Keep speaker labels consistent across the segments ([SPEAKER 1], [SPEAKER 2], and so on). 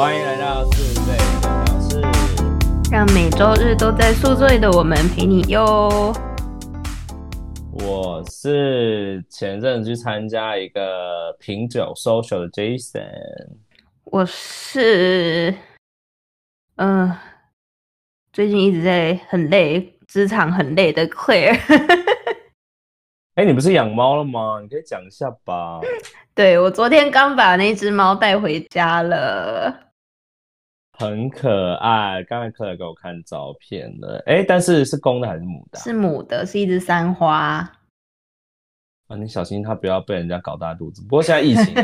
[SPEAKER 1] 欢迎来到宿醉的教室。
[SPEAKER 2] 让每周日都在宿醉的我们陪你哟。
[SPEAKER 1] 我是前阵子去参加一个品酒 social 的 Jason。
[SPEAKER 2] 我是，嗯、最近一直在很累，职场很累的 Claire。
[SPEAKER 1] 哎，你不是养猫了吗？你可以讲一下吧。
[SPEAKER 2] 对我昨天刚把那只猫带回家了。
[SPEAKER 1] 很可爱，刚才克莱给我看照片了。哎，但是是公的还是母的啊？
[SPEAKER 2] 是母的，是一只三花。
[SPEAKER 1] 啊，你小心它不要被人家搞大肚子。不过现在疫情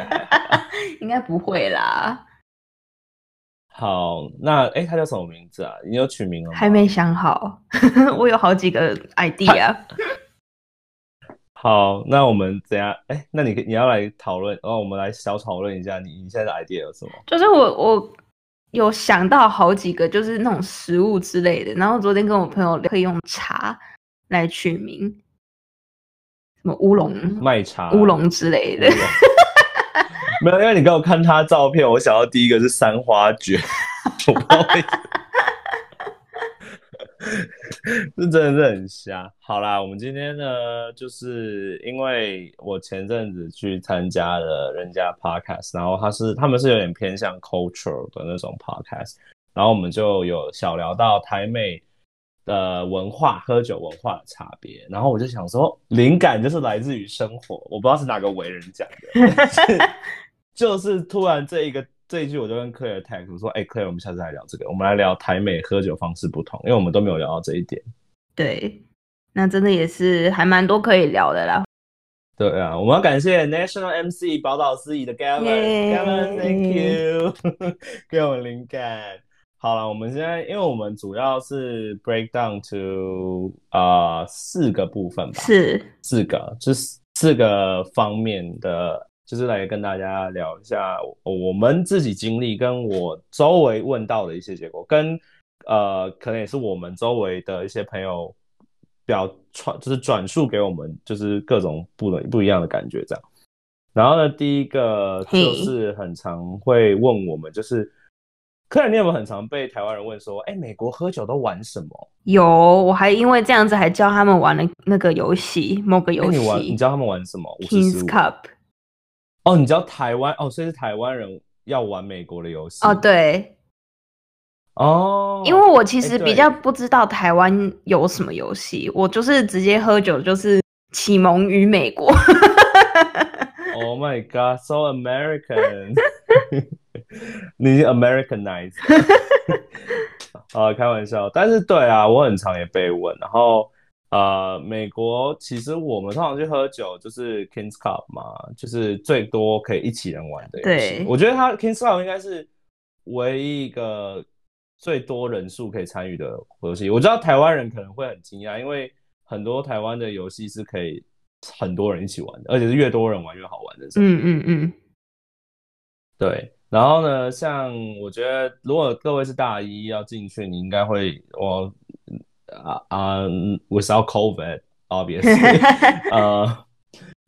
[SPEAKER 2] 应该不会啦，
[SPEAKER 1] 好，那哎，它叫什么名字啊？你有取名了吗？
[SPEAKER 2] 还没想好。我有好几个 idea。
[SPEAKER 1] 好，那我们怎样？哎，那你你要来讨论，然后我们来小讨论一下你你现在的 idea 有什么？
[SPEAKER 2] 就是我我有想到好几个，就是那种食物之类的。然后昨天跟我朋友可以用茶来取名，什么乌龙、
[SPEAKER 1] 麦茶。
[SPEAKER 2] 乌龙之类的。
[SPEAKER 1] 没有，因为你给我看他照片，我想到第一个是三花卷，我不知道为什么，这真的是很瞎。好啦，我们今天呢，就是因为我前阵子去参加了人家 podcast，然后他是他们是有点偏向 cultural 的那种 podcast，然后我们就有小聊到台美的文化、喝酒文化的差别，然后我就想说，灵感就是来自于生活，我不知道是哪个伟人讲的，但是 就是突然这一个这一句，我就跟克莱 tag 我说，哎、克莱，我们下次来聊这个，我们来聊台美喝酒方式不同，因为我们都没有聊到这一点。
[SPEAKER 2] 对，那真的也是还蛮多可以聊的啦。
[SPEAKER 1] 对啊，我们要感谢 National MC 宝岛司仪的 Gavin，Gavin，Thank you，给我们灵感。好了，我们现在因为我们主要是 break down to 啊、四个部分吧，
[SPEAKER 2] 是，
[SPEAKER 1] 四个，就是四个方面的，就是来跟大家聊一下我们自己经历跟我周围问到的一些结果，跟呃，可能也是我们周围的一些朋友表传，就是转述给我们，就是各种不能不一样的感觉这样。然后呢，第一个就是很常会问我们，就是客人，你有没有很常被台湾人问说，哎，美国喝酒都玩什么？
[SPEAKER 2] 有，我还因为这样子还教他们玩了那个游戏，某个
[SPEAKER 1] 哎，
[SPEAKER 2] 游
[SPEAKER 1] 你玩，你教他们玩什么
[SPEAKER 2] ？Kings Cup。
[SPEAKER 1] 哦，你知道台湾哦，所以是台湾人要玩美国的游戏
[SPEAKER 2] 哦，对，
[SPEAKER 1] 哦，
[SPEAKER 2] 因为我其实比较不知道台湾有什么游戏，我就是直接喝酒，就是启蒙于美国。
[SPEAKER 1] Oh my God, so American！你 Americanized 啊，开玩笑。但是对啊，我很常也被问。然后呃，美国其实我们通常去喝酒就是 Kings Cup 嘛，就是最多可以一起人玩的游戏。
[SPEAKER 2] 对
[SPEAKER 1] 我觉得它 Kings Cup 应该是唯一一个最多人数可以参与的游戏。我知道台湾人可能会很惊讶，因为很多台湾的游戏是可以很多人一起玩的，而且是越多人玩越好玩的。
[SPEAKER 2] 嗯嗯嗯，
[SPEAKER 1] 对，然后呢，像我觉得，如果各位是大一要进去，你应该会我啊啊、without COVID obviously，呃，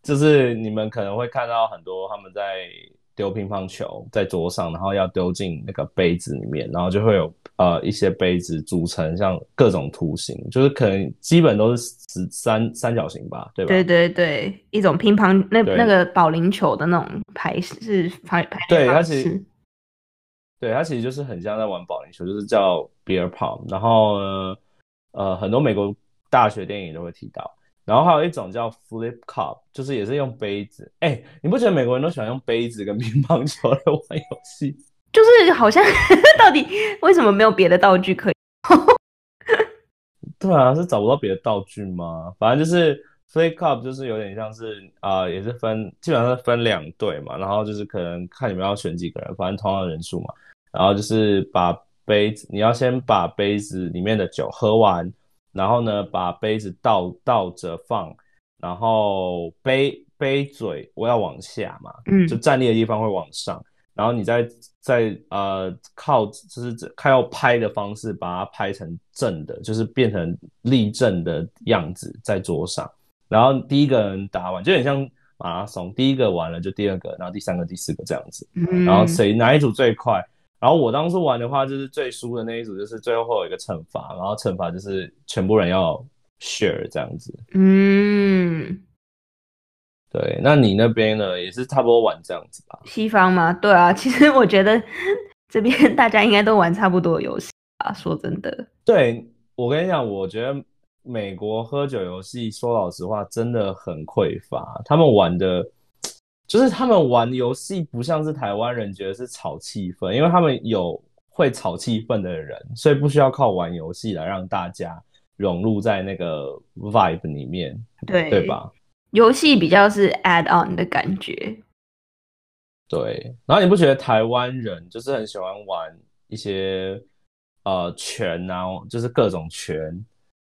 [SPEAKER 1] 就是你们可能会看到很多他们在丢乒乓球在桌上，然后要丢进那个杯子里面，然后就会有呃一些杯子组成像各种图形，就是可能基本都是十三三角形吧，对吧？
[SPEAKER 2] 对对对，一种乒乓那那个保龄球的那种排是排排
[SPEAKER 1] 对
[SPEAKER 2] 方
[SPEAKER 1] 它其实对，它其实就是很像在玩保龄球，就是叫 beer pong。然后呢，呃，很多美国大学电影都会提到。然后还有一种叫 flip cup，就是也是用杯子。哎，你不觉得美国人都喜欢用杯子跟乒乓球来玩游戏？
[SPEAKER 2] 就是好像 到底为什么没有别的道具可以？
[SPEAKER 1] 对啊，是找不到别的道具吗？反正就是 flip cup，就是有点像是啊、呃也是分基本上是分两队嘛，然后就是可能看你们要选几个人，反正同样的人数嘛。然后就是把杯子，你要先把杯子里面的酒喝完，然后呢把杯子倒倒着放，然后杯杯嘴我要往下嘛，
[SPEAKER 2] 嗯。
[SPEAKER 1] 就站立的地方会往上，然后你再再呃靠就是靠要拍的方式把它拍成正的，就是变成立正的样子在桌上，然后第一个人打完就很像马拉松，第一个完了就第二个，然后第三个、第四个这样子，
[SPEAKER 2] 嗯，
[SPEAKER 1] 然后谁哪一组最快，然后我当初玩的话，就是最输的那一组，就是最后会有一个惩罚，然后惩罚就是全部人要 share 这样子。
[SPEAKER 2] 嗯，
[SPEAKER 1] 对，那你那边呢，也是差不多玩这样子吧？
[SPEAKER 2] 西方吗？对啊，其实我觉得这边 大家应该都玩差不多的游戏啊。说真的，
[SPEAKER 1] 对我跟你讲，我觉得美国喝酒游戏，说老实话，真的很匮乏。他们玩的，就是他们玩游戏不像是台湾人觉得是炒气氛，因为他们有会炒气氛的人，所以不需要靠玩游戏来让大家融入在那个 vibe 里面，
[SPEAKER 2] 对
[SPEAKER 1] 对？吧？
[SPEAKER 2] 游戏比较是 add on 的感觉。
[SPEAKER 1] 对，然后你不觉得台湾人就是很喜欢玩一些呃拳啊，就是各种拳，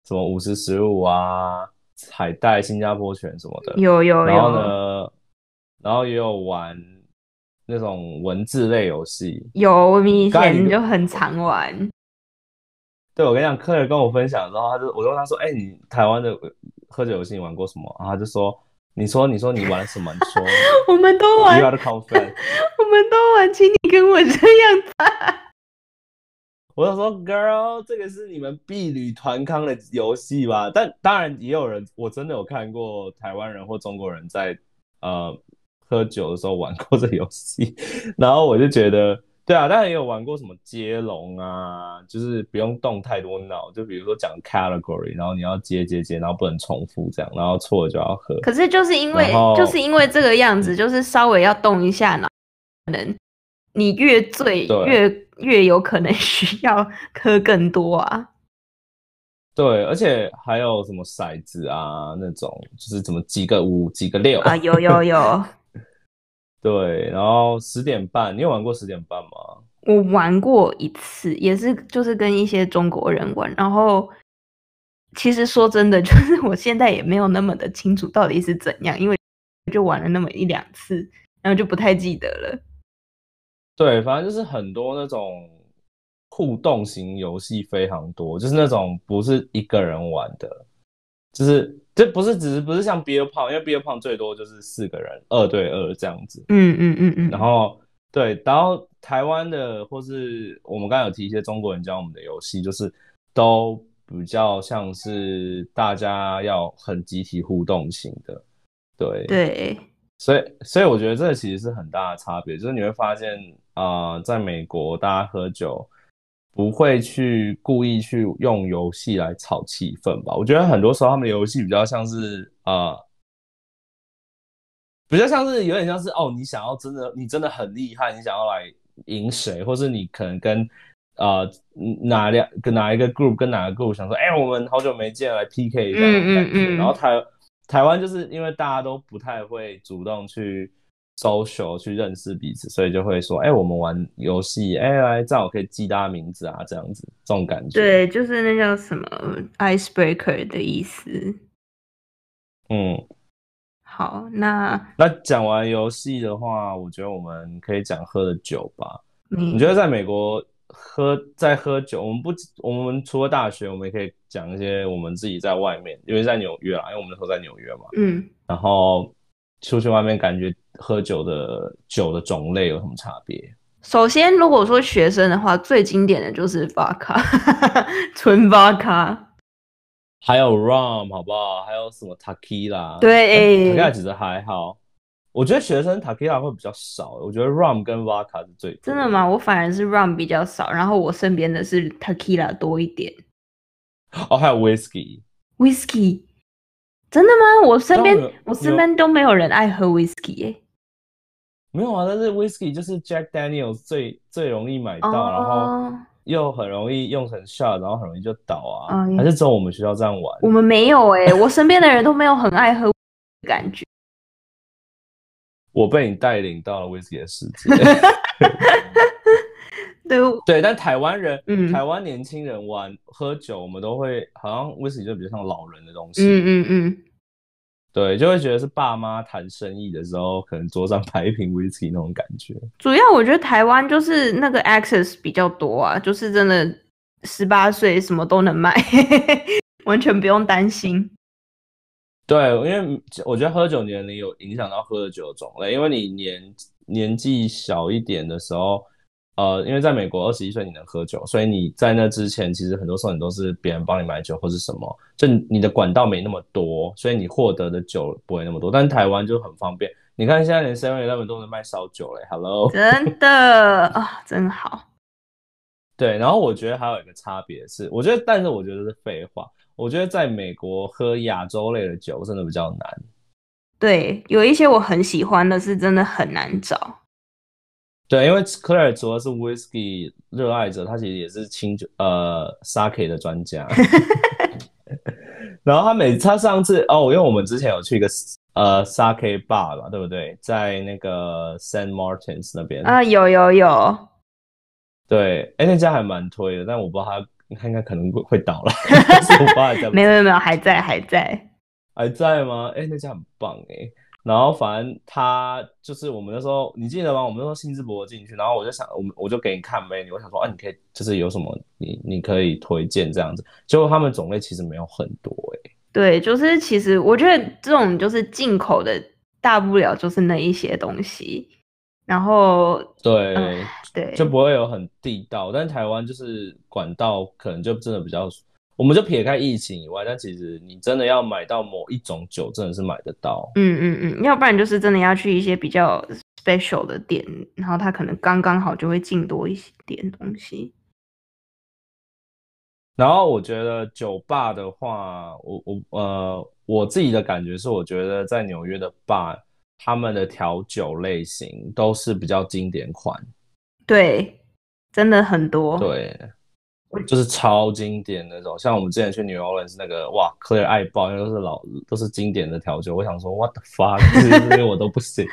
[SPEAKER 1] 什么五十十五啊、海带、新加坡拳什么的。
[SPEAKER 2] 有有
[SPEAKER 1] 然后
[SPEAKER 2] 有
[SPEAKER 1] 呢，然后也有玩那种文字类游戏。
[SPEAKER 2] 有，我们以前就很常玩。
[SPEAKER 1] 对，我跟你讲，客人跟我分享之后，他就我就问他说：“哎、你台湾的喝酒游戏你玩过什么？”然后他就说：“你说，你说你玩什么？你说
[SPEAKER 2] 我们都玩
[SPEAKER 1] ，You，are the confident。”
[SPEAKER 2] 我们都玩，请你跟我这样子。
[SPEAKER 1] 我就说，Girl，这个是你们婢女团康的游戏吧？但当然也有人，我真的有看过台湾人或中国人在呃喝酒的时候玩过这个游戏，然后我就觉得，对啊，当然也有玩过什么接龙啊，就是不用动太多脑，就比如说讲 category，然后你要接接接，然后不能重复这样，然后错了就要喝。
[SPEAKER 2] 可是就是因为就是因为这个样子，就是稍微要动一下脑，可能你越醉越越有可能需要喝更多啊。
[SPEAKER 1] 对，而且还有什么骰子啊那种，就是怎么几个五几个六。
[SPEAKER 2] 啊，有有有，
[SPEAKER 1] 对，然后十点半，你有玩过十点半吗？
[SPEAKER 2] 我玩过一次，也是就是跟一些中国人玩，然后其实说真的，就是我现在也没有那么的清楚到底是怎样，因为就玩了那么一两次，然后就不太记得了。
[SPEAKER 1] 对，反正就是很多那种互动型游戏非常多，就是那种不是一个人玩的，就是这不是只是不是像 Beer Pong，因为 Beer Pong 最多就是四个人二对二这样子。
[SPEAKER 2] 嗯嗯嗯嗯，
[SPEAKER 1] 然后对，然后台湾的或是我们刚刚有提一些中国人教我们的游戏，就是都比较像是大家要很集体互动型的，对
[SPEAKER 2] 对，
[SPEAKER 1] 所以，所以我觉得这个其实是很大的差别，就是你会发现，啊，在美国大家喝酒不会去故意去用游戏来炒气氛吧？我觉得很多时候他们的游戏比较像是啊、比较像是有点像是哦，你想要真的你真的很厉害，你想要来赢谁，或是你可能跟呃哪两跟哪一个 group 跟哪个 group 想说，哎、我们好久没见，来 PK 一下那种感觉。
[SPEAKER 2] 嗯嗯嗯
[SPEAKER 1] 然后台台湾就是因为大家都不太会主动去 social 去认识彼此，所以就会说，哎、我们玩游戏，哎、来这样我可以记大家名字啊，这样子这种感觉。，
[SPEAKER 2] 对，就是那叫什么 icebreaker 的意思。
[SPEAKER 1] 嗯。
[SPEAKER 2] 好，那
[SPEAKER 1] 那讲完游戏的话，我觉得我们可以讲喝的酒吧。
[SPEAKER 2] 你
[SPEAKER 1] 你觉得在美国喝在喝酒，我们不我们除了大学，我们也可以讲一些我们自己在外面，因为在纽约啊，因为我们那时候在纽约嘛，
[SPEAKER 2] 嗯，
[SPEAKER 1] 然后出去外面感觉喝酒的酒的种类有什么差别？
[SPEAKER 2] 首先如果说学生的话，最经典的就是 vodka，纯 vodka。
[SPEAKER 1] 还有 rum 好不好？还有什么 tequila？
[SPEAKER 2] 对
[SPEAKER 1] ，tequila 其实还好。我觉得学生 tequila 会比较少，我觉得 rum 跟 vodka 是最多
[SPEAKER 2] 真的？吗？我反而是 rum 比较少，然后我身边的是 tequila 多一点
[SPEAKER 1] 哦，还有 whisky。
[SPEAKER 2] ，whisky。真的吗？我身边
[SPEAKER 1] 我
[SPEAKER 2] 我身边都没有人爱喝 whisky 耶、
[SPEAKER 1] 没有啊，但是 whisky 就是 Jack Daniels 最最容易买到，然后
[SPEAKER 2] 哦，
[SPEAKER 1] 又很容易用成 shot，然后很容易就倒啊。还是只有我们学校这样玩？
[SPEAKER 2] 我们没有哎、我身边的人都没有很爱喝的感觉。
[SPEAKER 1] 我被你带领到了 whisky 的世界。
[SPEAKER 2] 对，
[SPEAKER 1] 对，但台湾人，
[SPEAKER 2] 嗯
[SPEAKER 1] 台湾年轻人玩喝酒，我们都会好像 whisky 就比较像老人的东西。
[SPEAKER 2] 嗯嗯嗯，
[SPEAKER 1] 对，就会觉得是爸妈谈生意的时候，可能桌上 摆一瓶 whisky 那种感觉。
[SPEAKER 2] 主要我觉得台湾就是那个 access 比较多啊，就是真的十八岁什么都能买，完全不用担心。
[SPEAKER 1] 对，因为我觉得喝酒年龄有影响到喝的酒的种类，因为你年年纪小一点的时候，呃，因为在美国二十一岁你能喝酒，所以你在那之前其实很多时候你都是别人帮你买酒或是什么，就你的管道没那么多，所以你获得的酒不会那么多。但台湾就很方便，你看现在连 Seven Eleven 都能卖烧酒嘞，Hello，
[SPEAKER 2] 真的啊，真好。
[SPEAKER 1] 对，然后我觉得还有一个差别是，我觉得，但是我觉得是废话。我觉得在美国喝亚洲类的酒真的比较难。
[SPEAKER 2] 对，有一些我很喜欢的，是真的很难找。
[SPEAKER 1] 对，因为 Claire 主要是 Whisky 热爱者，他其实也是清酒呃 Sake 的专家。然后他每他上次哦，因为我们之前有去一个呃 Sake bar 吧，对不对？在那个 Saint Martins 那边
[SPEAKER 2] 啊，有有有。
[SPEAKER 1] 对，哎，那家还蛮推的，但我不知道他他应该可能会会倒了。我
[SPEAKER 2] 没有没有没有，还在还在
[SPEAKER 1] 还在吗？哎，那家很棒哎。然后反正他就是我们那时候，你记得吗？我们那时候兴致勃勃进去，然后我就想，我们我就给你看 menu，我想说，啊，你可以就是有什么你你可以推荐这样子。结果他们种类其实没有很多哎。
[SPEAKER 2] 对，就是其实我觉得这种就是进口的，大不了就是那一些东西。然后
[SPEAKER 1] 对
[SPEAKER 2] 对，
[SPEAKER 1] 就不会有很地道。但台湾就是管道可能就真的比较。我们就撇开疫情以外，但其实你真的要买到某一种酒，真的是买得到。
[SPEAKER 2] 嗯嗯嗯，要不然就是真的要去一些比较 special 的店，然后它可能刚刚好就会进多一些点东西。
[SPEAKER 1] 然后我觉得酒吧的话，我我呃我自己的感觉是，我觉得在纽约的 bar，他们的调酒类型都是比较经典款。
[SPEAKER 2] 对，真的很多。
[SPEAKER 1] 对。就是超经典那种，像我们之前去 New Orleans 那个，哇，Clear 爱爆，因为都是老都是经典的调酒。我想说，What the fuck，这些我都不行。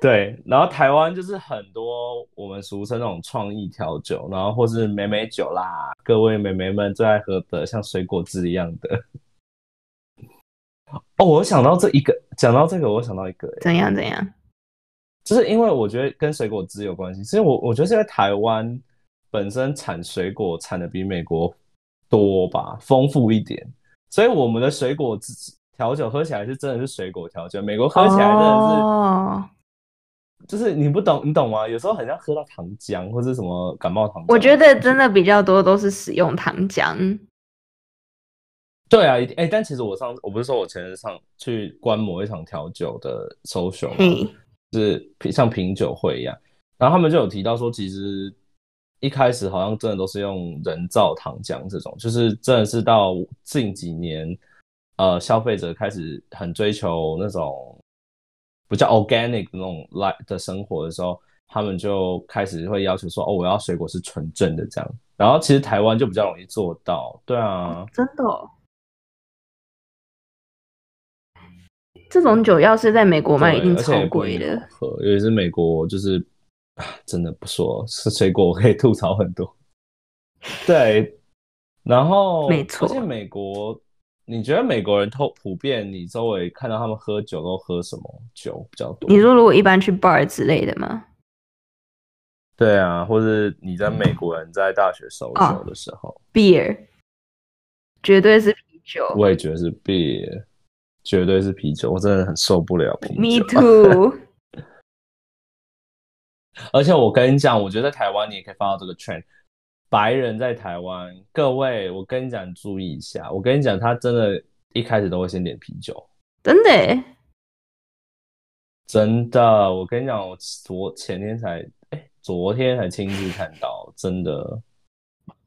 [SPEAKER 1] 对，然后台湾就是很多我们俗称那种创意调酒，然后或是美美酒啦，各位美眉们最爱喝的，像水果汁一样的。哦，我想到这一个，讲到这个，我想到一个，
[SPEAKER 2] 怎样怎样？
[SPEAKER 1] 就是因为我觉得跟水果汁有关系，所以我我觉得现在台湾。本身产水果产的比美国多吧，丰富一点，所以我们的水果调酒喝起来是真的是水果调酒。美国喝起来真的是，就是你不懂，你懂吗？有时候很像喝到糖浆或者什么感冒糖。
[SPEAKER 2] 我觉得真的比较多都是使用糖浆。
[SPEAKER 1] 对啊，哎，但其实我上我不是说我前日上去观摩一场调酒的 social，是像品酒会一样，然后他们就有提到说，其实。一开始好像真的都是用人造糖浆这种，就是真的是到近几年，呃，消费者开始很追求那种比较 organic 那种 life 的生活的时候，他们就开始会要求说，哦，我要水果是纯正的这样。然后其实台湾就比较容易做到，对啊，
[SPEAKER 2] 真的。这种酒要是在美国卖，一定超贵的。
[SPEAKER 1] 喝，尤其是美国就是。真的不说，吃水果我可以吐槽很多。对，然后
[SPEAKER 2] 没错，
[SPEAKER 1] 而且美国，你觉得美国人透普遍，你周围看到他们喝酒都喝什么酒比较多？
[SPEAKER 2] 你说如果一般去 bar 之类的吗？
[SPEAKER 1] 对啊，或者你在美国人在大学收酒的时候
[SPEAKER 2] ，beer，绝对是啤酒。
[SPEAKER 1] 我也觉得是 beer，绝对是啤酒。我真的很受不了啤酒。
[SPEAKER 2] Me too。
[SPEAKER 1] 而且我跟你讲，我觉得在台湾你也可以发到这个 trend，白人在台湾，各位，我跟你讲，注意一下。我跟你讲，他真的一开始都会先点啤酒，
[SPEAKER 2] 真的，
[SPEAKER 1] 真的。我跟你讲，我昨前天才，哎，昨天才亲自看到，真的。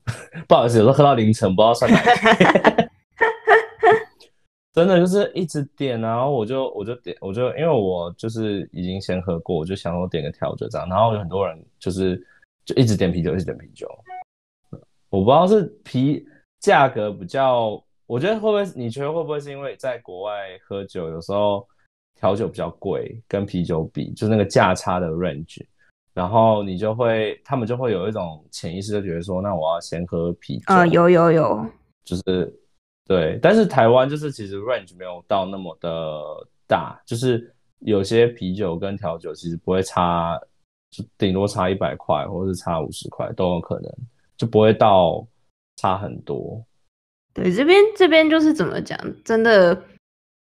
[SPEAKER 1] 不好意思，有时候喝到凌晨，不知道算哪。真的就是一直点，然后我就我就点，我就因为我就是已经先喝过，我就想我点个调酒这样，然后有很多人就是就一直点啤酒，一直点啤酒。我不知道是啤价格比较，我觉得会不会你觉得会不会是因为在国外喝酒有时候调酒比较贵，跟啤酒比就是那个价差的 range，然后你就会他们就会有一种潜意识就觉得说，那我要先喝啤酒
[SPEAKER 2] 啊，有有有，
[SPEAKER 1] 就是。对，但是台湾就是其实 range 没有到那么的大，就是有些啤酒跟调酒其实不会差，就顶多差一百块或者是差五十块都有可能，就不会到差很多。
[SPEAKER 2] 对，这边这边就是怎么讲，真的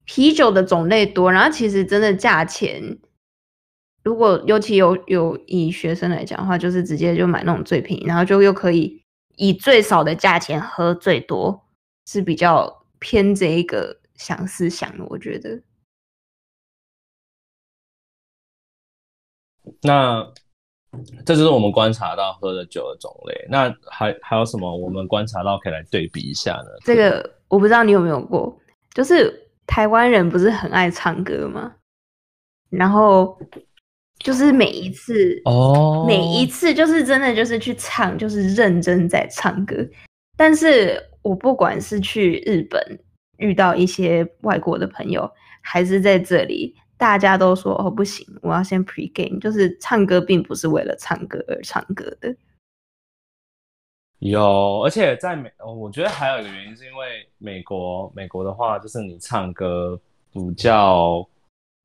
[SPEAKER 2] 啤酒的种类多，然后其实真的价钱如果尤其有有以学生来讲的话，就是直接就买那种最便宜，然后就又可以以最少的价钱喝最多，是比较偏这一个想思想的，我觉得。
[SPEAKER 1] 那这就是我们观察到喝的酒的种类。那还还有什么我们观察到可以来对比一下呢？
[SPEAKER 2] 这个我不知道你有没有过，就是台湾人不是很爱唱歌吗？然后就是每一次
[SPEAKER 1] 哦，
[SPEAKER 2] 每一次就是真的就是去唱，就是认真在唱歌。但是我不管是去日本遇到一些外国的朋友，还是在这里。大家都说哦不行，我要先 pre game，就是唱歌并不是为了唱歌而唱歌的。
[SPEAKER 1] 有，而且在美，我觉得还有一个原因是因为美国，美国的话就是你唱歌比较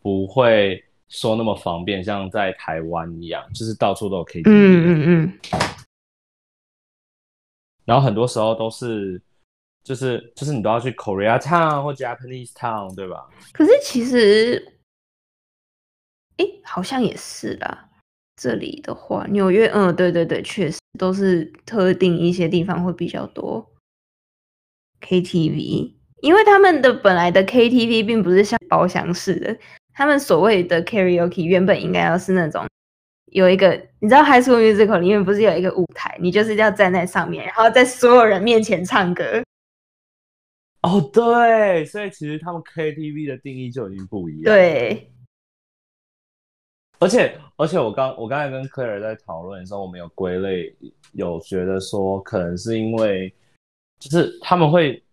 [SPEAKER 1] 不会说那么方便，像在台湾一样，就是到处都有 KTV。
[SPEAKER 2] 嗯嗯嗯。
[SPEAKER 1] 然后很多时候都是，就是就是你都要去 Korea Town 或 Japanese Town，对吧？
[SPEAKER 2] 可是其实。哎，好像也是啦。这里的话，纽约，嗯，对对对，确实都是特定一些地方会比较多 KTV，因为他们的本来的 KTV 并不是像包厢式的，他们所谓的 karaoke 原本应该要是那种有一个，你知道 High School Musical 里面不是有一个舞台，你就是要站在上面，然后在所有人面前唱歌。
[SPEAKER 1] 哦，对，所以其实他们 KTV 的定义就已经不一样。
[SPEAKER 2] 对。
[SPEAKER 1] 而且而且，我刚我刚才跟 Claire 在讨论的时候，我们有归类，有觉得说，可能是因为，就是他们会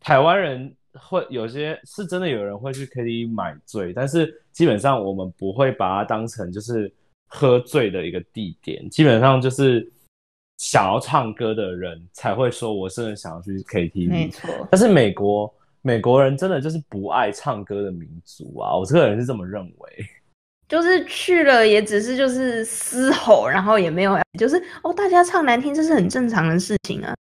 [SPEAKER 1] 台湾人会有些是真的有人会去 KTV 买醉，但是基本上我们不会把它当成就是喝醉的一个地点，基本上就是想要唱歌的人才会说，我真的想要去 KTV。
[SPEAKER 2] 没错。
[SPEAKER 1] 但是美国美国人真的就是不爱唱歌的民族啊，我这个人是这么认为。
[SPEAKER 2] 就是去了，也只是就是嘶吼，然后也没有，就是哦，大家唱难听，这是很正常的事情啊。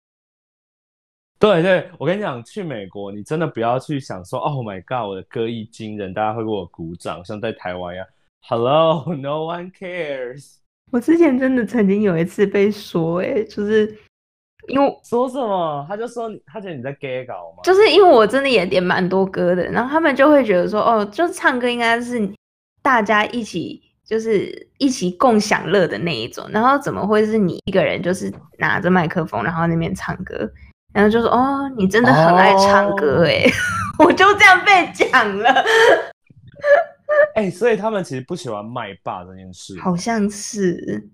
[SPEAKER 1] 对对，我跟你讲，去美国，你真的不要去想说，Oh my God，我的歌艺惊人，大家会给我鼓掌，像在台湾一样。Hello，No one cares。
[SPEAKER 2] 我之前真的曾经有一次被说，哎，就是因为
[SPEAKER 1] 说什么，他就说他觉得你在 gay 搞嘛，
[SPEAKER 2] 就是因为我真的也点蛮多歌的，然后他们就会觉得说，哦，就是唱歌应该是。大家一起就是一起共享乐的那一种，然后怎么会是你一个人就是拿着麦克风，然后那边唱歌，然后就说哦，你真的很爱唱歌哎，我就这样被讲了。
[SPEAKER 1] 哎，所以他们其实不喜欢麦霸这件事，
[SPEAKER 2] 好像是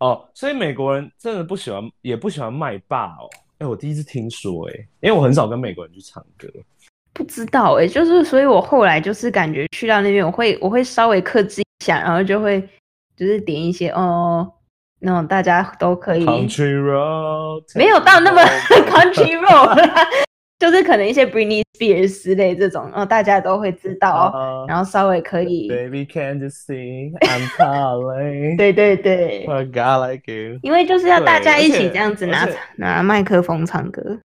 [SPEAKER 1] 哦，所以美国人真的不喜欢，也不喜欢麦霸哦。哎，我第一次听说哎，因为我很少跟美国人去唱歌。
[SPEAKER 2] 不知道哎，就是所以，我后来就是感觉去到那边，我会我会稍微克制一下，然后就会就是点一些哦，那种大家都可以
[SPEAKER 1] ，Country Road，
[SPEAKER 2] 没有到那么 Country Road，就是可能一些 Britney Spears 之类这种，然后大家都会知道，然后稍微可以
[SPEAKER 1] ，Baby Can't You See I'm Calling，
[SPEAKER 2] 对对对
[SPEAKER 1] ，For God Like You，
[SPEAKER 2] 因为就是要大家一起这样子拿拿麦克风唱歌。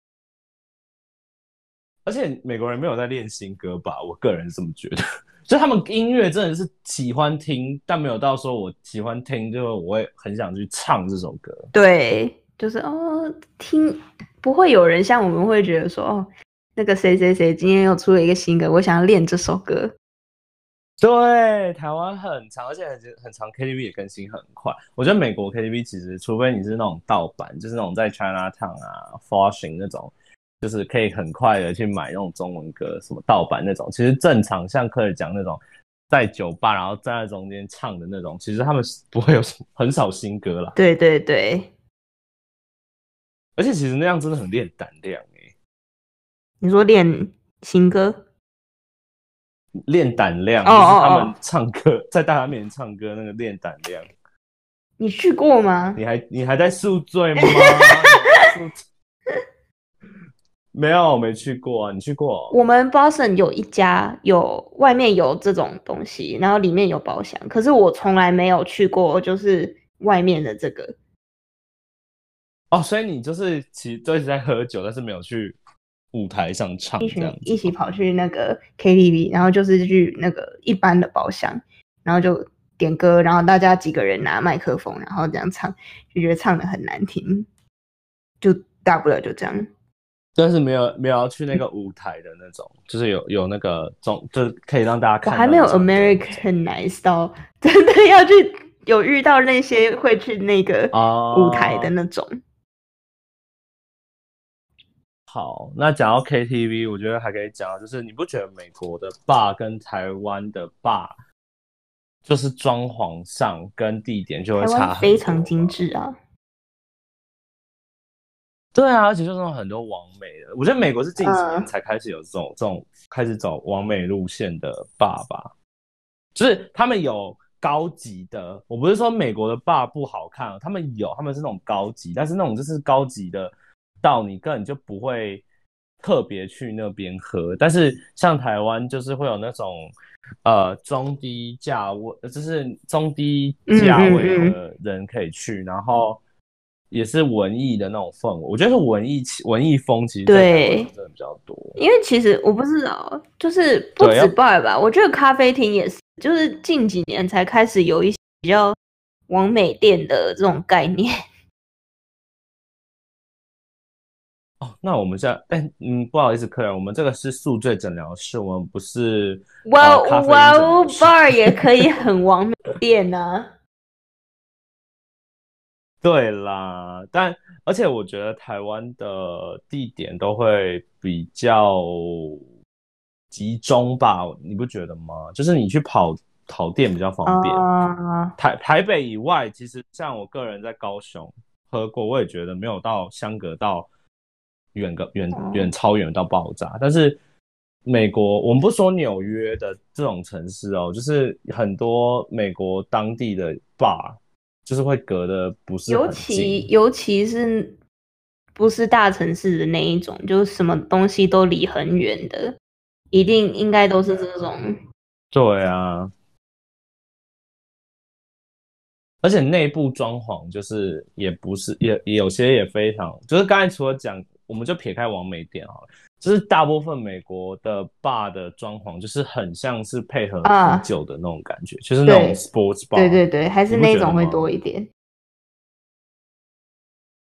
[SPEAKER 1] 而且美国人没有在练新歌吧？我个人是这么觉得，所以他们音乐真的是喜欢听，但没有到说我喜欢听，就我会很想去唱这首歌。
[SPEAKER 2] 对，就是哦，听不会有人像我们会觉得说，哦，那个谁谁谁今天又出了一个新歌，我想要练这首歌。
[SPEAKER 1] 对，台湾很长，而且很很长，KTV 也更新很快。我觉得美国 KTV 其实，除非你是那种盗版，就是那种在 China Town 啊、Flushing 那种。就是可以很快的去买那种中文歌，什么盗版那种。其实正常像科尔讲那种，在酒吧然后站在中间唱的那种，其实他们不会有很少新歌啦。
[SPEAKER 2] 对对对。
[SPEAKER 1] 而且其实那样真的很练胆量哎。
[SPEAKER 2] 你说练新歌？
[SPEAKER 1] 练胆量，就是他们唱歌 在大家面前唱歌那个练胆量。
[SPEAKER 2] 你去过吗？
[SPEAKER 1] 你还你还在宿醉吗？没有，我没去过啊。你去过？
[SPEAKER 2] 我们 Boston 有一家有外面有这种东西，然后里面有包厢。可是我从来没有去过，就是外面的这个。
[SPEAKER 1] 哦，所以你就是其实都一直在喝酒，但是没有去舞台上唱，
[SPEAKER 2] 一群一起跑去那个 KTV，然后就是去那个一般的包厢，然后就点歌，然后大家几个人拿麦克风，然后这样唱，就觉得唱的很难听，就大不了就这样。
[SPEAKER 1] 但是没有没有要去那个舞台的那种，就是有有那个中，就是可以让大家看。
[SPEAKER 2] 我还没有 Americanize 到真的要去有遇到那些会去那个舞台的那种。
[SPEAKER 1] 好，那讲到 KTV，我觉得还可以讲，就是你不觉得美国的 bar 跟台湾的 bar，就是装潢上跟地点就会差
[SPEAKER 2] 非常精致啊。
[SPEAKER 1] 对啊，而且就是很多完美的，我觉得美国是近几年才开始有这种这种开始走完美路线的爸爸，就是他们有高级的，我不是说美国的爸不好看，他们有，他们是那种高级，但是那种就是高级的到你根本就不会特别去那边喝，但是像台湾就是会有那种呃中低价位，就是中低价位的人可以去，然后。也是文艺的那种氛围，我觉得是文艺文艺风，其实对真的比较多。
[SPEAKER 2] 因为其实我不知道，就是不止 bar 吧，我觉得咖啡厅也是，就是近几年才开始有一些比较完美店的这种概念。
[SPEAKER 1] 哦，那我们现在，哎，嗯，不好意思，客人，我们这个是宿醉诊疗室，我们不是。
[SPEAKER 2] 哇哇，bar 也可以 很完美店呢。
[SPEAKER 1] 对啦，但而且我觉得台湾的地点都会比较集中吧，你不觉得吗？就是你去跑跑店比较方便。台台北以外，其实像我个人在高雄喝过，我也觉得没有到相隔到远个远远超远到爆炸。但是美国，我们不说纽约的这种城市哦，就是很多美国当地的 bar。就是会隔的不是
[SPEAKER 2] 尤其尤其是不是大城市的那一种，就是什么东西都离很远的，一定应该都是这种。
[SPEAKER 1] 对啊，而且内部装潢就是也不是也也有些也非常，就是刚才除了讲，我们就撇开完美店好了。就是大部分美国的 bar 的装潢，就是很像是配合啤酒的那种感觉，就是那种 sports bar。
[SPEAKER 2] 对对对，还是那种会多一点。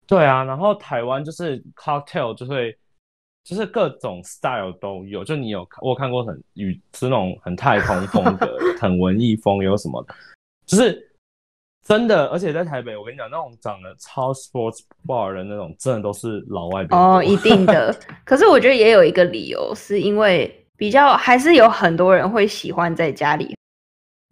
[SPEAKER 1] 对啊，然后台湾就是 cocktail 就会，就是各种 style 都有。就你有我看过很与是那种很太空风格、很文艺风，有什么的，就是。真的，而且在台北，我跟你讲，那种长得超 sports bar 的那种，真的都是老外。
[SPEAKER 2] 哦，一定的。可是我觉得也有一个理由，是因为比较还是有很多人会喜欢在家里，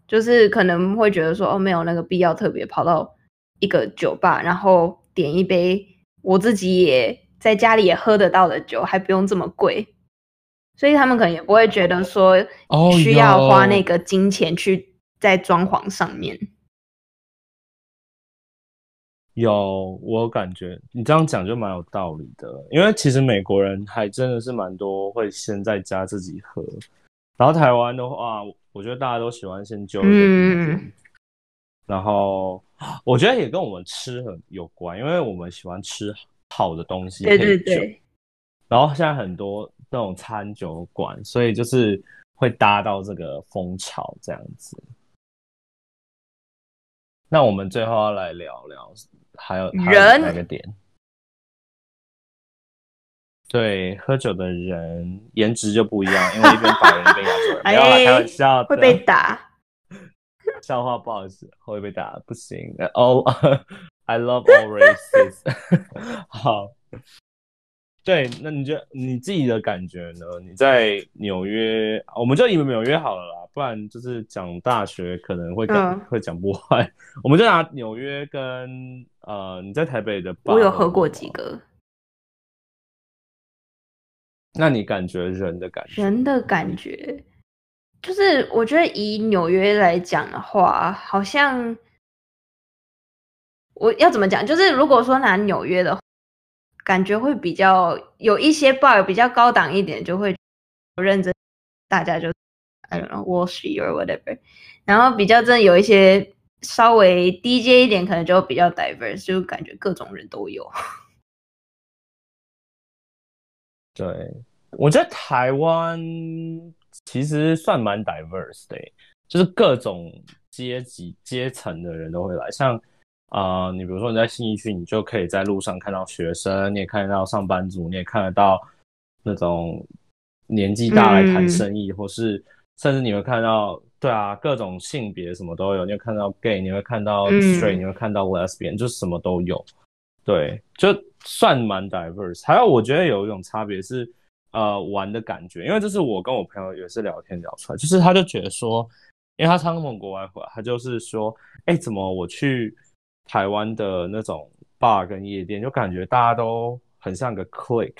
[SPEAKER 2] 就是可能会觉得说，哦，没有那个必要特别跑到一个酒吧，然后点一杯我自己也在家里也喝得到的酒，还不用这么贵，所以他们可能也不会觉得说需要花那个金钱去在装潢上面。
[SPEAKER 1] 有，我感觉你这样讲就蛮有道理的，因为其实美国人还真的是蛮多会先在家自己喝，然后台湾的话，我觉得大家都喜欢先就嗯，然后我觉得也跟我们吃很有关，因为我们喜欢吃好的东西，
[SPEAKER 2] 对对对，
[SPEAKER 1] 然后现在很多那种餐酒馆，所以就是会搭到这个风潮这样子。那我们最后要来聊聊。还有
[SPEAKER 2] 人
[SPEAKER 1] 哪个点？对，喝酒的人颜值就不一样，因为一边白人一边亚洲人。不要开玩笑，
[SPEAKER 2] 会被打。
[SPEAKER 1] 笑话不好意思，会被打，不行。All I love all races。好。对，那你就你自己的感觉呢？你在纽约，我们就以为纽约好了啦，不然就是讲大学可能会讲会讲不坏。我们就拿纽约跟呃你在台北的，
[SPEAKER 2] 我有喝过几个。
[SPEAKER 1] 那你感觉人的感觉？
[SPEAKER 2] 人的感觉，就是我觉得以纽约来讲的话，好像我要怎么讲？就是如果说拿纽约的。感觉会比较有一些 bar 比较高档一点，就会认真，大家就 I don't know Wall Street or whatever。然后比较真有一些稍微低阶一点，可能就比较 diverse，就感觉各种人都有。
[SPEAKER 1] 对，我觉得台湾其实算蛮 diverse 的，就是各种。阶级阶层的人都会来，像啊，你比如说你在信义区，你就可以在路上看到学生，你也看得到上班族，你也看得到那种年纪大来谈生意，或是甚至你会看到，对啊，各种性别什么都有，你会看到 gay，你会看到 straight，你会看到 lesbian，就什么都有，对，就算蛮 diverse。还有我觉得有一种差别是。呃，玩的感觉，因为这是我跟我朋友也是聊天聊出来，就是他就觉得说，因为他刚从国外回来，他就是说，哎，怎么我去台湾的那种 bar 跟夜店，就感觉大家都很像个 click，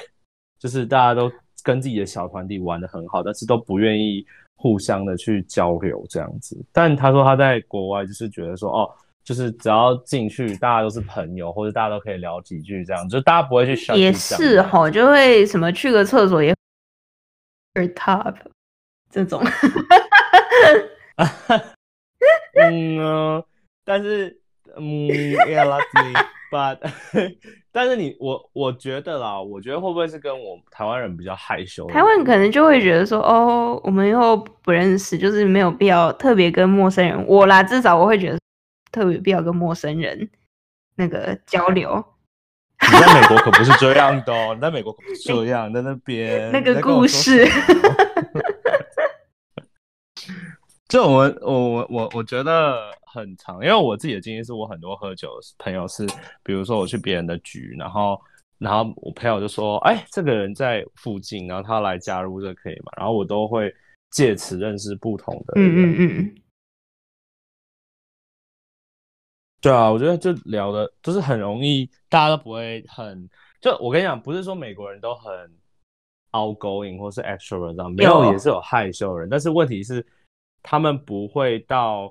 [SPEAKER 1] 就是大家都跟自己的小团体玩的很好，但是都不愿意互相的去交流这样子。但他说他在国外就是觉得说，哦。就是只要进去，大家都是朋友，或者大家都可以聊几句，这样就大家不会去想。
[SPEAKER 2] 也是哈，就会什么去个厕所也 top 这种。
[SPEAKER 1] 嗯，但是嗯，yeah，lucky，but，但是你我我觉得啦，我觉得会不会是跟我台湾人比较害羞？
[SPEAKER 2] 台湾可能就会觉得说，哦，我们以后不认识，就是没有必要特别跟陌生人。我啦，至少我会觉得。特别必要跟陌生人那个交 流。
[SPEAKER 1] 你在美国可不是这样的哦，你在美国可不是这 样，在那边
[SPEAKER 2] 那个故事。
[SPEAKER 1] 就我我我我我觉得很长，因为我自己的经验是我很多喝酒朋友是，比如说我去别人的局，然后然后我朋友就说，哎，这个人在附近，然后他来加入，这可以吗？然后我都会借此认识不同的。嗯嗯嗯。对啊，我觉得就聊的就是很容易，大家都不会很就我跟你讲，不是说美国人都很 outgoing 或是 extrovert 这样，没有也是有害羞的人，但是问题是他们不会到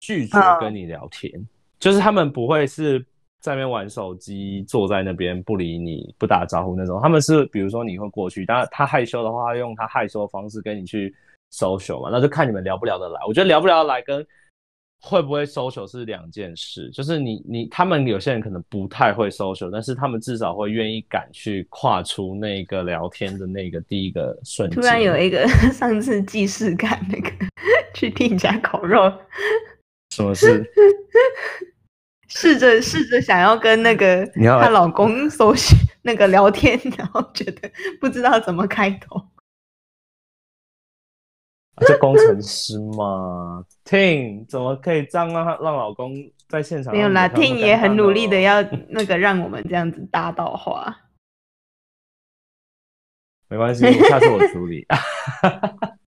[SPEAKER 1] 拒绝跟你聊天，就是他们不会是在那边玩手机，坐在那边不理你不打招呼那种，他们是比如说你会过去，但他害羞的话，用他害羞的方式跟你去 social 嘛，那就看你们聊不聊得来。我觉得聊不聊得来跟会不会 social 是两件事，就是你你他们有些人可能不太会 social，但是他们至少会愿意敢去跨出那个聊天的那个第一个瞬间。
[SPEAKER 2] 突然有一个 上次既视感，那个 去听你家烤肉，
[SPEAKER 1] 什么事？
[SPEAKER 2] 试着试着想要跟那个她老公 social 那个聊天，然后觉得不知道怎么开头。
[SPEAKER 1] 这工程师嘛，Ting 怎么可以这样让他让老公在现场？
[SPEAKER 2] 没有啦，Ting 也很努力的要那个让我们这样子搭到话。
[SPEAKER 1] 没关系，下次我处理。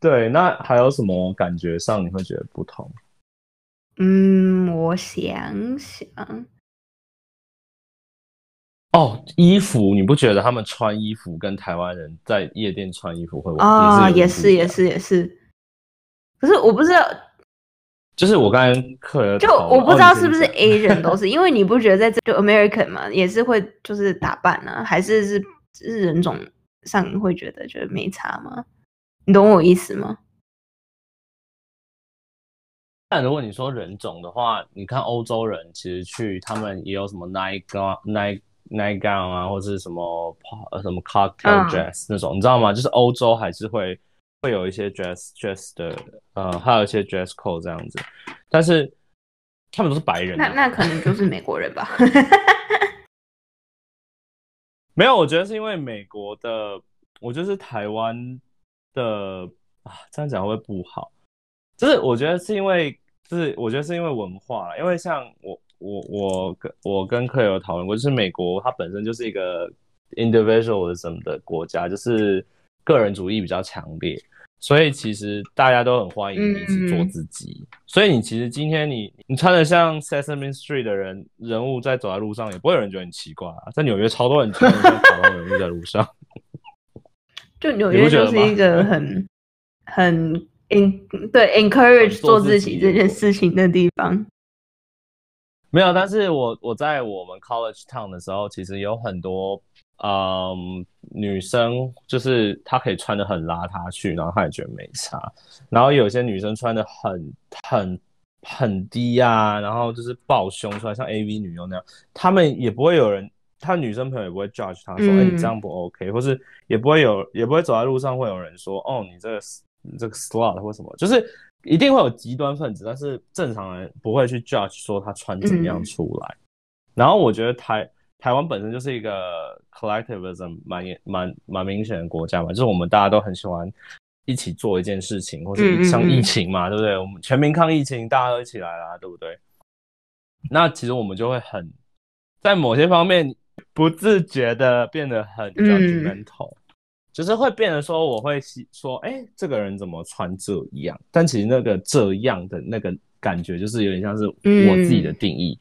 [SPEAKER 1] 对，那还有什么感觉上你会觉得不同？
[SPEAKER 2] 嗯，我想想。
[SPEAKER 1] 哦，衣服你不觉得他们穿衣服跟台湾人在夜店穿衣服会
[SPEAKER 2] 啊？也
[SPEAKER 1] 是
[SPEAKER 2] 也是也是，可是我不知道，
[SPEAKER 1] 就是我刚才客人
[SPEAKER 2] 就我不知道是不是 Asian 都 是，因为你不觉得在这就 American 嘛，也是会就是打扮呢，还是是是人种上会觉得觉得没差吗？你懂我意思吗？
[SPEAKER 1] 但如果你说人种的话，你看欧洲人其实去他们也有什么 night night。nightgown 啊，或者是什么呃什么 cocktail dress 那种，你知道吗？就是欧洲还是会会有一些 dress dress 的，呃，还有一些 dress code 这样子。但是他们都是白人，
[SPEAKER 2] 那那可能就 是美国人吧。
[SPEAKER 1] 没有，我觉得是因为美国的，我觉得是台湾的啊，这样讲会不好。就是我觉得是因为，就是我觉得是因为文化，因为像我。我我跟我跟客友讨论过，就是美国它本身就是一个 individualism 的国家，就是个人主义比较强烈，所以其实大家都很欢迎你去做自己。所以你其实今天你你穿的像 Sesame Street 的人人物在走在路上，也不会有人觉得很奇怪啊。在纽约超多人穿像卡通人物在路上，
[SPEAKER 2] 就纽约就是一个很很 in 对 encourage 做自己这件事情的地方。
[SPEAKER 1] 没有，但是我我在我们 college town 的时候，其实有很多嗯女生，就是她可以穿的很邋遢去，然后她也觉得没差。然后有些女生穿的很很很低啊，然后就是抱胸出来，像 AV 女优那样，她们也不会有人，她女生朋友也不会 judge 他说，哎，你这样不 OK，或是也不会有，也不会走在路上会有人说，哦，你这个你这个 slut 或什么，就是一定会有极端分子，但是正常人不会去 judge 说他穿怎么样出来。然后我觉得台台湾本身就是一个 collectivism 蛮蛮蛮明显的国家嘛，就是我们大家都很喜欢一起做一件事情，或是像疫情嘛，对不对？我们全民抗疫情，大家都一起来啦，对不对？那其实我们就会很在某些方面不自觉的变得很 judgmental。就是会变得说，我会说，哎，这个人怎么穿这样？但其实那个这样的那个感觉，就是有点像是我自己的定义，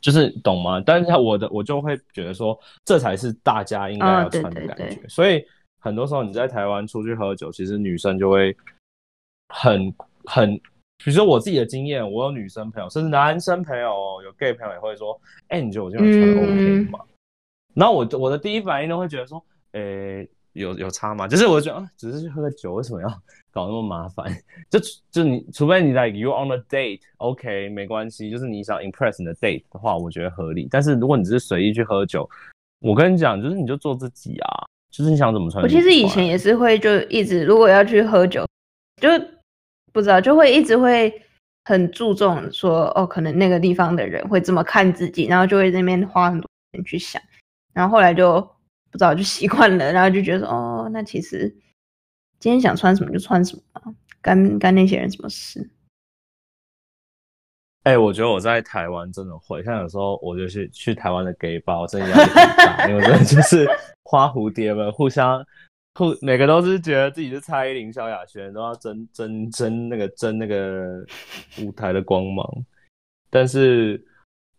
[SPEAKER 1] 就是懂吗？但是我的我就会觉得说，这才是大家应该要穿的感觉。所以很多时候你在台湾出去喝酒，其实女生就会很很，比如说我自己的经验，我有女生朋友，甚至男生朋友，有 gay 朋友也会说，哎，你觉得我这样穿 OK 吗？然后我我的第一反应都会觉得说，诶。有有差吗？就是我觉得啊，只是去喝个酒，为什么要 搞那么麻烦？就就你，除非你 like you on a date，OK，没关系。就是你想 impress 你的 date 的话，我觉得合理。但是如果你只是随意去喝酒，我跟你讲，就是你就做自己啊，就是你想怎么穿。
[SPEAKER 2] 我其实以前也是会就一直，如果要去喝酒，就不知道就会一直会很注重说，哦，可能那个地方的人会这么看自己，然后就会那边花很多钱去想，然后后来就。不知道就习惯了，然后就觉得哦，那其实今天想穿什么就穿什么，干干那些人什么事？
[SPEAKER 1] 哎，我觉得我在台湾真的会，像有时候我就去去台湾的 gay 包，真的压力很大，因为真的就是 花蝴蝶们互相互每个都是觉得自己是蔡依林、萧亚轩，都要争争争那个争那个舞台的光芒，但是。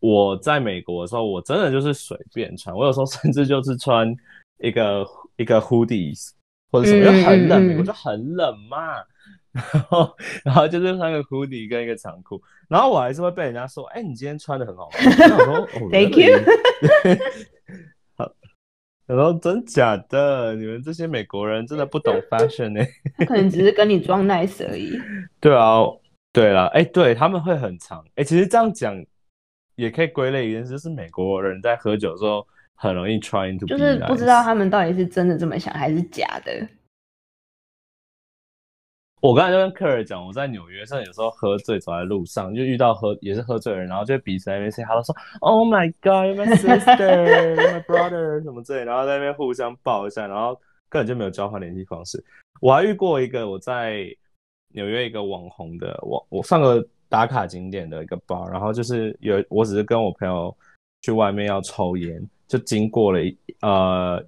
[SPEAKER 1] 我在美国的时候，我真的就是随便穿。我有时候甚至就是穿一个 一个 hoodies 或者什么，就很冷，我就很冷嘛。然后然后就是穿个 hoodie 跟一个长裤，然后我还是会被人家说：“哎，你今天穿的很好。”我说：
[SPEAKER 2] “Thank you。”
[SPEAKER 1] 好，然后：“真假的？你们这些美国人真的不懂 fashion 呢？
[SPEAKER 2] 可能只是跟你装 nice 而已。”
[SPEAKER 1] 对啊，对了，哎，对他们会很长。哎，其实这样讲。也可以归类一件事，就是美国人在喝酒的时候很容易 trying to，
[SPEAKER 2] 就是不知道他们到底是真的这么想还是假的。
[SPEAKER 1] 我刚才就跟客人讲，我在纽约，甚至有时候喝醉走在路上，就遇到喝也是喝醉的人，然后就彼此在那边 say hello，说 Oh my God，my sister，my brother 什么之类，然后在那边互相抱一下，然后根本就没有交换联系方式。我还遇过一个我在纽约一个网红的网，我上个。打卡景点的一个包，然后就是有，我只是跟我朋友去外面要抽烟，就经过了呃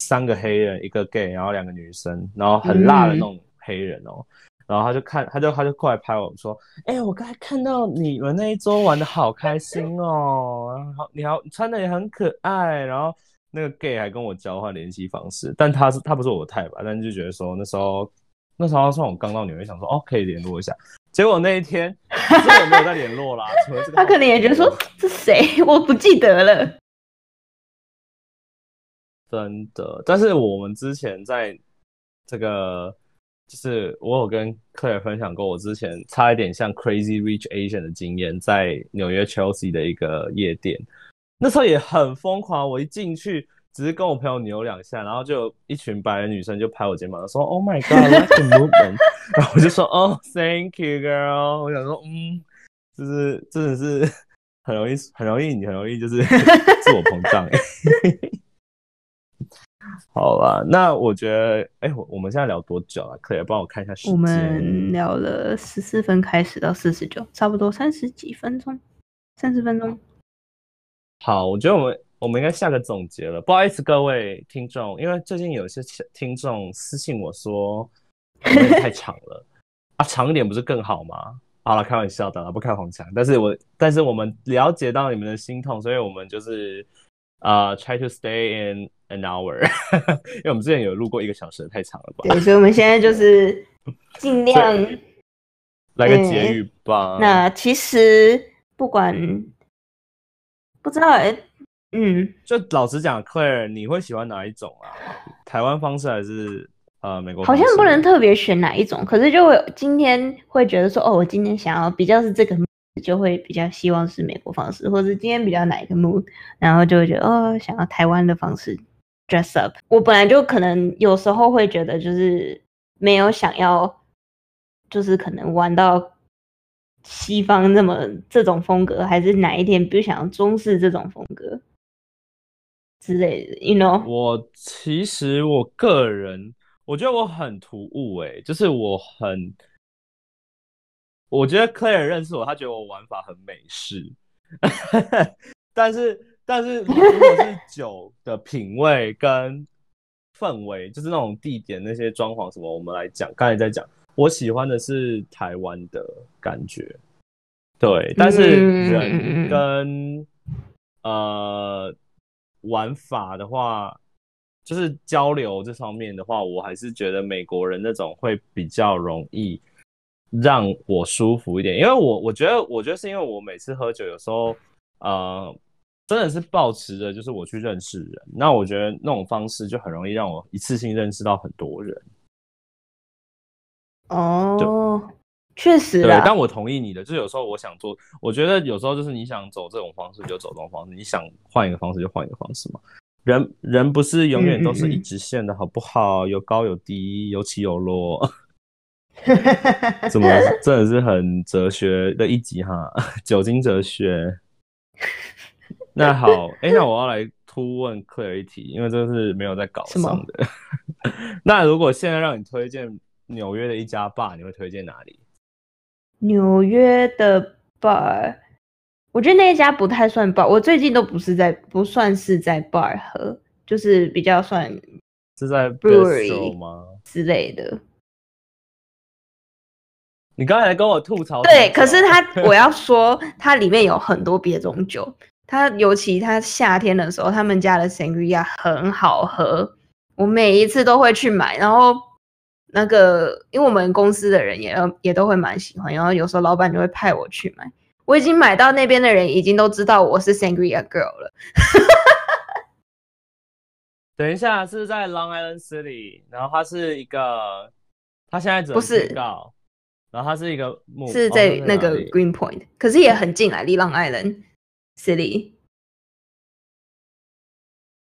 [SPEAKER 1] 三个黑人，一个 gay，然后两个女生，然后很辣的那种黑人哦，然后他就看，他就他就过来拍我说，哎，我刚才看到你们那一桌玩的好开心哦，然后你好穿的也很可爱，然后那个 gay 还跟我交换联系方式，但他是他不是我的 type 吧，但就觉得说那时候那时候算我刚到纽约，想说哦可以联络一下。结果那一天，我没有再联络啦。
[SPEAKER 2] 他可能也觉得说是谁，我不记得了。
[SPEAKER 1] 真的，但是我们之前在这个，就是我有跟客人分享过，我之前差一点像 Crazy Rich Asian 的经验，在纽约 Chelsea 的一个夜店，那时候也很疯狂。我一进去。只是跟我朋友扭两下，然后就一群白人女生就拍我肩膀，说 “Oh my God, like the movement”，然后我就说 “Oh, thank you, girl”。我想说，嗯，就是真的是很容易，很容易，你很容易就是自我膨胀。好吧，那我觉得，哎，我我们现在聊多久了？可以帮我看一下时间。
[SPEAKER 2] 我们聊了十四分开始到四十九，差不多三十几分钟，三十分钟。
[SPEAKER 1] 好，我觉得我们。我们应该下个总结了，不好意思各位听众，因为最近有些听众私信我说太长了啊，长一点不是更好吗？好了，开玩笑的，不开黄腔。但是我但是我们了解到你们的心痛，所以我们就是啊，try to stay in an hour，因为我们之前有录过一个小时，太长了吧？
[SPEAKER 2] 对，所以我们现在就是 尽量
[SPEAKER 1] 来个结语吧。
[SPEAKER 2] 那其实不管不知道哎。嗯，
[SPEAKER 1] 就老实讲，Claire，你会喜欢哪一种啊？台湾方式还是呃美国？
[SPEAKER 2] 好像不能特别选哪一种，可是就会今天会觉得说，哦，我今天想要比较是这个，就会比较希望是美国方式，或者今天比较哪一个 mood，然后就会觉得哦，想要台湾的方式 dress up。我本来就可能有时候会觉得就是没有想要就是可能玩到西方那么这种风格，还是哪一天不想要中式这种风格之类的，you know？
[SPEAKER 1] 我其实我个人，我觉得我很突兀哎，就是我很，我觉得 Claire 认识我，他觉得我玩法很美式，但是但是如果是酒的品味跟氛围，就是那种地点那些装潢什么，我们来讲，刚才在讲，我喜欢的是台湾的感觉，对，但是人跟呃玩法的话，就是交流这方面的话，我还是觉得美国人那种会比较容易让我舒服一点，因为我我觉得我觉得是因为我每次喝酒有时候呃。真的是保持着，就是我去认识人，那我觉得那种方式就很容易让我一次性认识到很多人。
[SPEAKER 2] 哦，确实，
[SPEAKER 1] 对，但我同意你的，就有时候我想做，我觉得有时候就是你想走这种方式就走这种方式，你想换一个方式就换一个方式嘛。人人不是永远都是一直线的，好不好？有高有低，有起有落。怎么真的是很哲学的一集哈？酒精哲学。那好，哎，那我要来突问 Claire 一题，因为这是没有在搞上的。那如果现在让你推荐纽约的一家 bar，你会推荐哪里？
[SPEAKER 2] 纽约的 bar，我觉得那一家不太算 bar。我最近都不是在，不算是在 bar 喝，就是比较算
[SPEAKER 1] 是在 brewery 吗
[SPEAKER 2] 之类的。
[SPEAKER 1] 你刚才跟我吐槽，
[SPEAKER 2] 对，可是它 我要说，它里面有很多别种酒。它尤其它夏天的时候，他们家的 sangria 很好喝，我每一次都会去买。然后那个，因为我们公司的人也也都会蛮喜欢，然后有时候老板就会派我去买。我已经买到那边的人已经都知道我是 sangria girl 了。
[SPEAKER 1] 等一下，是在 Long Island City，然后它是一个，它现在
[SPEAKER 2] 不是，
[SPEAKER 1] 然后它是一个
[SPEAKER 2] 是在那个 Green Point，可是也很近啊，离 Long Island。City，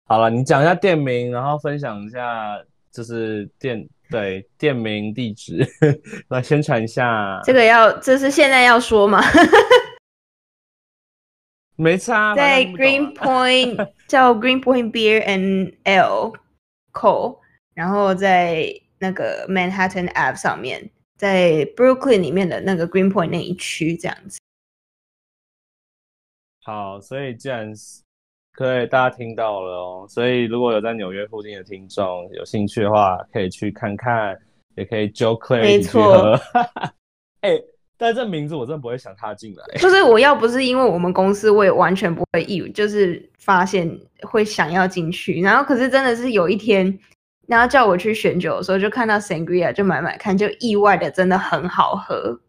[SPEAKER 1] 好了，你讲一下店名，然后分享一下就是店对店名地址来宣传一下。
[SPEAKER 2] 这个要这是现在要说吗？
[SPEAKER 1] 没差，
[SPEAKER 2] 在 Green Point 叫 Green Point Beer and L Co，然后在那个 Manhattan App 上面，在 Brooklyn 里面的那个 Green Point 那一区这样子。
[SPEAKER 1] 好，所以既然是可以大家听到了哦，所以如果有在纽约附近的听众有兴趣的话，可以去看看，也可以 Jo Claire
[SPEAKER 2] 没错。
[SPEAKER 1] 哎，但这名字我真的不会想他进来。
[SPEAKER 2] 就是我要不是因为我们公司，我也完全不会意，就是发现会想要进去。然后可是真的是有一天，然后叫我去选酒的时候，就看到 Sangria 就买买看，就意外的真的很好喝。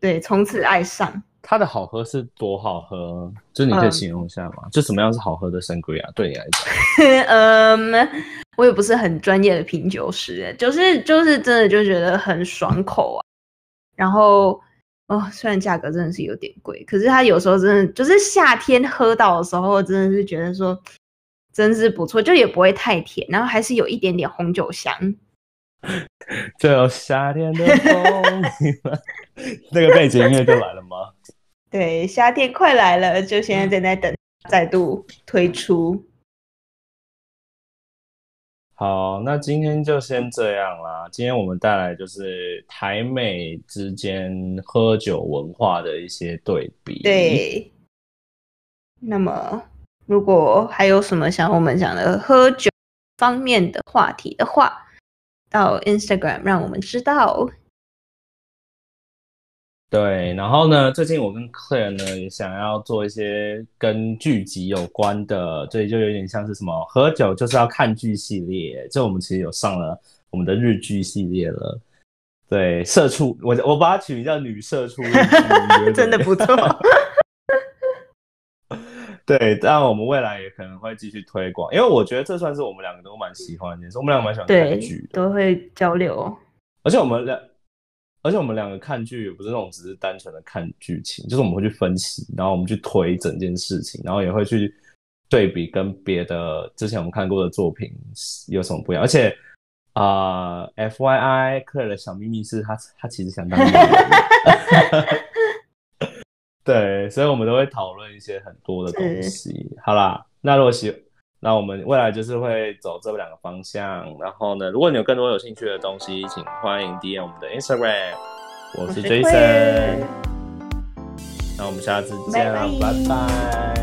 [SPEAKER 2] 对，从此爱上。
[SPEAKER 1] 它的好喝是多好喝？就你可以形容一下吗？就什么样是好喝的 sangria 对你来讲？
[SPEAKER 2] 嗯，我也不是很专业的品酒师，就是就是真的就觉得很爽口啊。然后哦，虽然价格真的是有点贵，可是它有时候真的就是夏天喝到的时候，真的是觉得说真是不错，就也不会太甜，然后还是有一点点红酒香。
[SPEAKER 1] 就有夏天的风，那个背景音乐就来了吗？
[SPEAKER 2] 对，夏天快来了，就现在正在等再度推出。
[SPEAKER 1] 好，那今天就先这样啦。今天我们带来就是台美之间喝酒文化的一些对比。
[SPEAKER 2] 对。那么，如果还有什么想我们讲的喝酒方面的话题的话，到 Instagram 让我们知道。
[SPEAKER 1] 对，然后呢？最近我跟 Claire 呢也想要做一些跟剧集有关的，所以就有点像是什么喝酒就是要看剧系列。就我们其实有上了我们的日剧系列了。对，社畜，我我把它取名叫女社畜，
[SPEAKER 2] 真的不错。
[SPEAKER 1] 对，但我们未来也可能会继续推广，因为我觉得这算是我们两个都蛮喜欢的，我们两个蛮喜欢看剧，
[SPEAKER 2] 都会交流。
[SPEAKER 1] 而且我们两。而且我们两个看剧也不是那种只是单纯的看剧情，就是我们会去分析，然后我们去推整件事情，然后也会去对比跟别的之前我们看过的作品有什么不一样。而且啊、f Y I，克尔的小秘密是他他其实想当演员。对，所以我们都会讨论一些很多的东西。好啦，那如果喜，那我们未来就是会走这两个方向。然后呢，如果你有更多有兴趣的东西，请欢迎 DM 我们的 Instagram。
[SPEAKER 2] 我是
[SPEAKER 1] Jason，那我们下次见了，
[SPEAKER 2] 拜拜
[SPEAKER 1] 拜拜